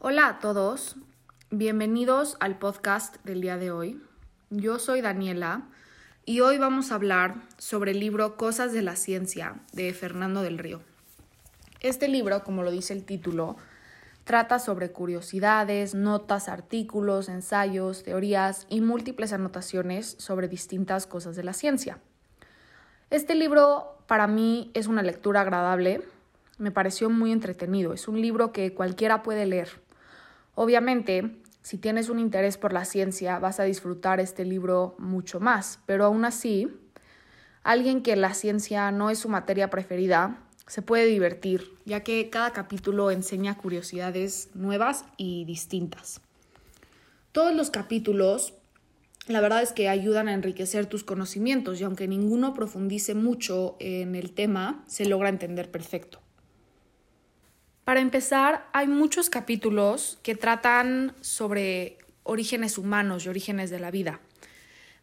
Hola a todos, bienvenidos al podcast del día de hoy. Yo soy Daniela y hoy vamos a hablar sobre el libro Cosas de la Ciencia de Fernando del Río. Este libro, como lo dice el título, trata sobre curiosidades, notas, artículos, ensayos, teorías y múltiples anotaciones sobre distintas cosas de la ciencia. Este libro para mí es una lectura agradable, me pareció muy entretenido, es un libro que cualquiera puede leer Obviamente, si tienes un interés por la ciencia, vas a disfrutar este libro mucho más, pero aún así, alguien que la ciencia no es su materia preferida, se puede divertir, ya que cada capítulo enseña curiosidades nuevas y distintas. Todos los capítulos, la verdad es que ayudan a enriquecer tus conocimientos y aunque ninguno profundice mucho en el tema, se logra entender perfecto. Para empezar, hay muchos capítulos que tratan sobre orígenes humanos y orígenes de la vida.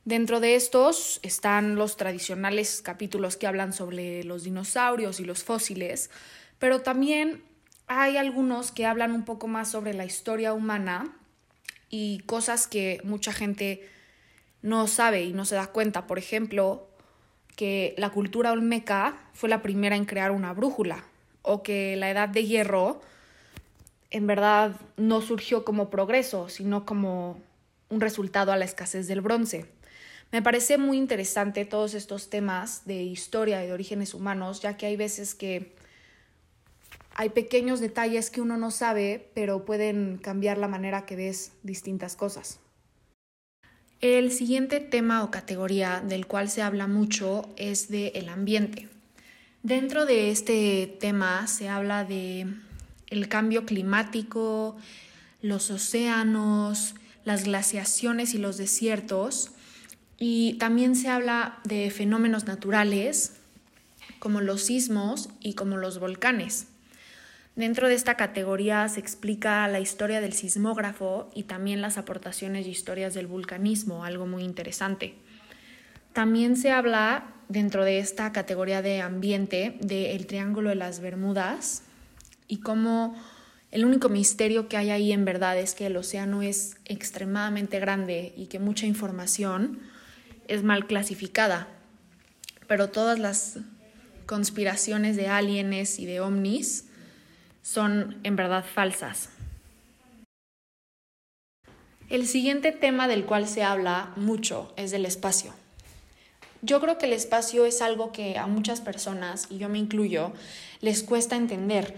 Dentro de estos están los tradicionales capítulos que hablan sobre los dinosaurios y los fósiles, pero también hay algunos que hablan un poco más sobre la historia humana y cosas que mucha gente no sabe y no se da cuenta. Por ejemplo, que la cultura olmeca fue la primera en crear una brújula o que la edad de hierro en verdad no surgió como progreso, sino como un resultado a la escasez del bronce. Me parece muy interesante todos estos temas de historia y de orígenes humanos, ya que hay veces que hay pequeños detalles que uno no sabe, pero pueden cambiar la manera que ves distintas cosas. El siguiente tema o categoría del cual se habla mucho es de el ambiente. Dentro de este tema se habla de el cambio climático, los océanos, las glaciaciones y los desiertos y también se habla de fenómenos naturales como los sismos y como los volcanes. Dentro de esta categoría se explica la historia del sismógrafo y también las aportaciones y historias del vulcanismo, algo muy interesante. También se habla dentro de esta categoría de ambiente del Triángulo de las Bermudas y cómo el único misterio que hay ahí en verdad es que el océano es extremadamente grande y que mucha información es mal clasificada. Pero todas las conspiraciones de aliens y de ovnis son en verdad falsas. El siguiente tema del cual se habla mucho es del espacio. Yo creo que el espacio es algo que a muchas personas, y yo me incluyo, les cuesta entender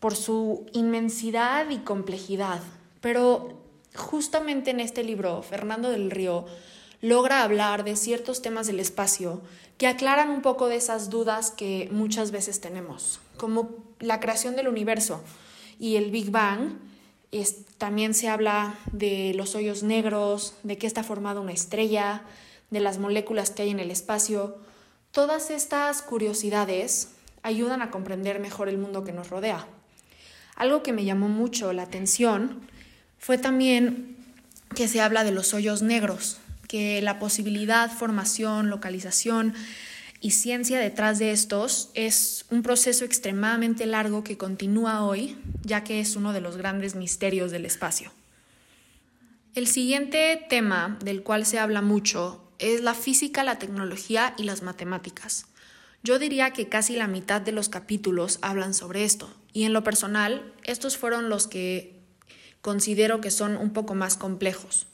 por su inmensidad y complejidad. Pero justamente en este libro, Fernando del Río logra hablar de ciertos temas del espacio que aclaran un poco de esas dudas que muchas veces tenemos, como la creación del universo y el Big Bang. también se habla de los hoyos negros, de qué está formada una estrella, de las moléculas que hay en el espacio, todas estas curiosidades ayudan a comprender mejor el mundo que nos rodea. Algo que me llamó mucho la atención fue también que se habla de los hoyos negros, que la posibilidad, formación, localización y ciencia detrás de estos es un proceso extremadamente largo que continúa hoy, ya que es uno de los grandes misterios del espacio. El siguiente tema del cual se habla mucho es la física, la tecnología y las matemáticas. Yo diría que casi la mitad de los capítulos hablan sobre esto, y en lo personal, estos fueron los que considero que son un poco más complejos.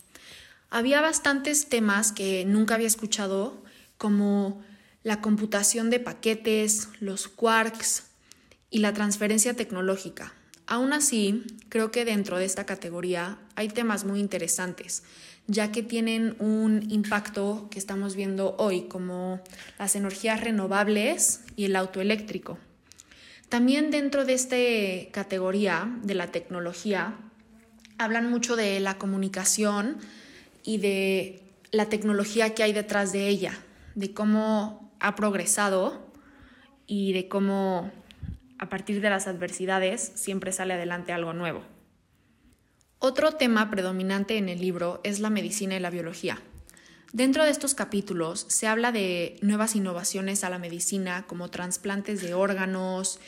Había bastantes temas que nunca había escuchado, como la computación de paquetes, los quarks y la transferencia tecnológica. Aún así, creo que dentro de esta categoría hay temas muy interesantes, ya que tienen un impacto que estamos viendo hoy, como las energías renovables y el auto eléctrico. También dentro de esta categoría de la tecnología, hablan mucho de la comunicación y de la tecnología que hay detrás de ella, de cómo ha progresado y de cómo a partir de las adversidades siempre sale adelante algo nuevo. Otro tema predominante en el libro es la medicina y la biología. Dentro de estos capítulos se habla de nuevas innovaciones a la medicina como trasplantes de órganos,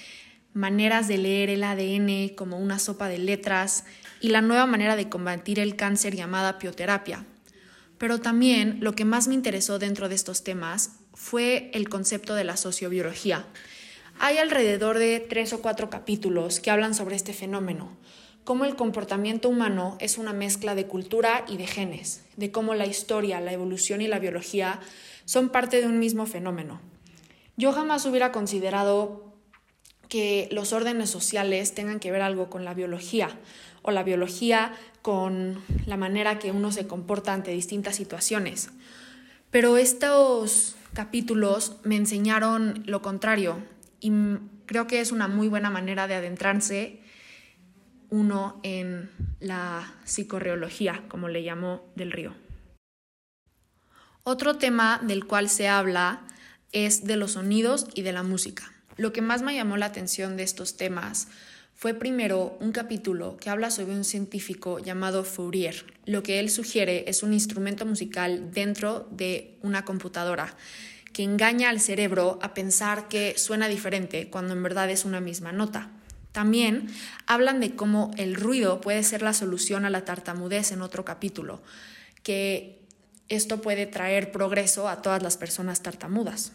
maneras de leer el ADN como una sopa de letras y la nueva manera de combatir el cáncer llamada pioterapia. Pero también lo que más me interesó dentro de estos temas fue el concepto de la sociobiología. Hay alrededor de tres o cuatro capítulos que hablan sobre este fenómeno, cómo el comportamiento humano es una mezcla de cultura y de genes, de cómo la historia, la evolución y la biología son parte de un mismo fenómeno. Yo jamás hubiera considerado que los órdenes sociales tengan que ver algo con la biología o la biología con la manera que uno se comporta ante distintas situaciones. Pero estos capítulos me enseñaron lo contrario y creo que es una muy buena manera de adentrarse uno en la psicorreología, como le llamó del río. Otro tema del cual se habla es de los sonidos y de la música. Lo que más me llamó la atención de estos temas fue primero un capítulo que habla sobre un científico llamado Fourier. Lo que él sugiere es un instrumento musical dentro de una computadora que engaña al cerebro a pensar que suena diferente cuando en verdad es una misma nota. También hablan de cómo el ruido puede ser la solución a la tartamudez en otro capítulo, que esto puede traer progreso a todas las personas tartamudas.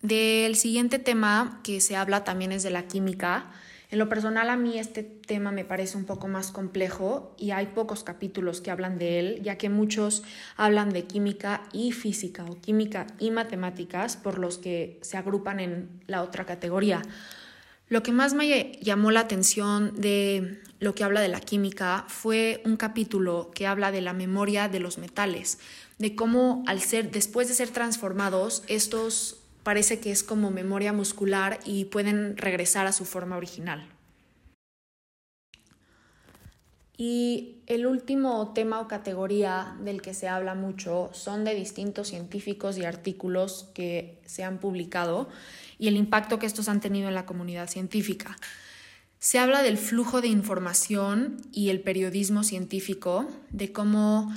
Del siguiente tema que se habla también es de la química. En lo personal a mí este tema me parece un poco más complejo y hay pocos capítulos que hablan de él, ya que muchos hablan de química y física o química y matemáticas, por los que se agrupan en la otra categoría. Lo que más me llamó la atención de lo que habla de la química fue un capítulo que habla de la memoria de los metales, de cómo al ser después de ser transformados estos parece que es como memoria muscular y pueden regresar a su forma original. Y el último tema o categoría del que se habla mucho son de distintos científicos y artículos que se han publicado y el impacto que estos han tenido en la comunidad científica. Se habla del flujo de información y el periodismo científico, de cómo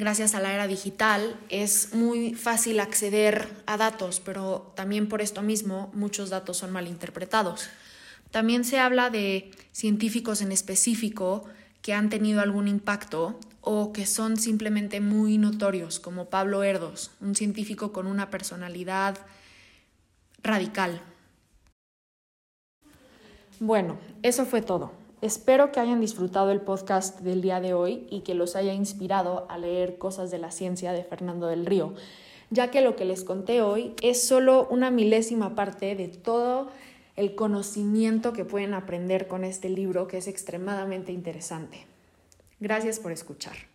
gracias a la era digital es muy fácil acceder a datos, pero también por esto mismo muchos datos son mal interpretados. También se habla de científicos en específico que han tenido algún impacto o que son simplemente muy notorios, como Pablo Erdos, un científico con una personalidad radical. Bueno, eso fue todo. Espero que hayan disfrutado el podcast del día de hoy y que los haya inspirado a leer cosas de la ciencia de Fernando del Río, ya que lo que les conté hoy es solo una milésima parte de todo el conocimiento que pueden aprender con este libro que es extremadamente interesante. Gracias por escuchar.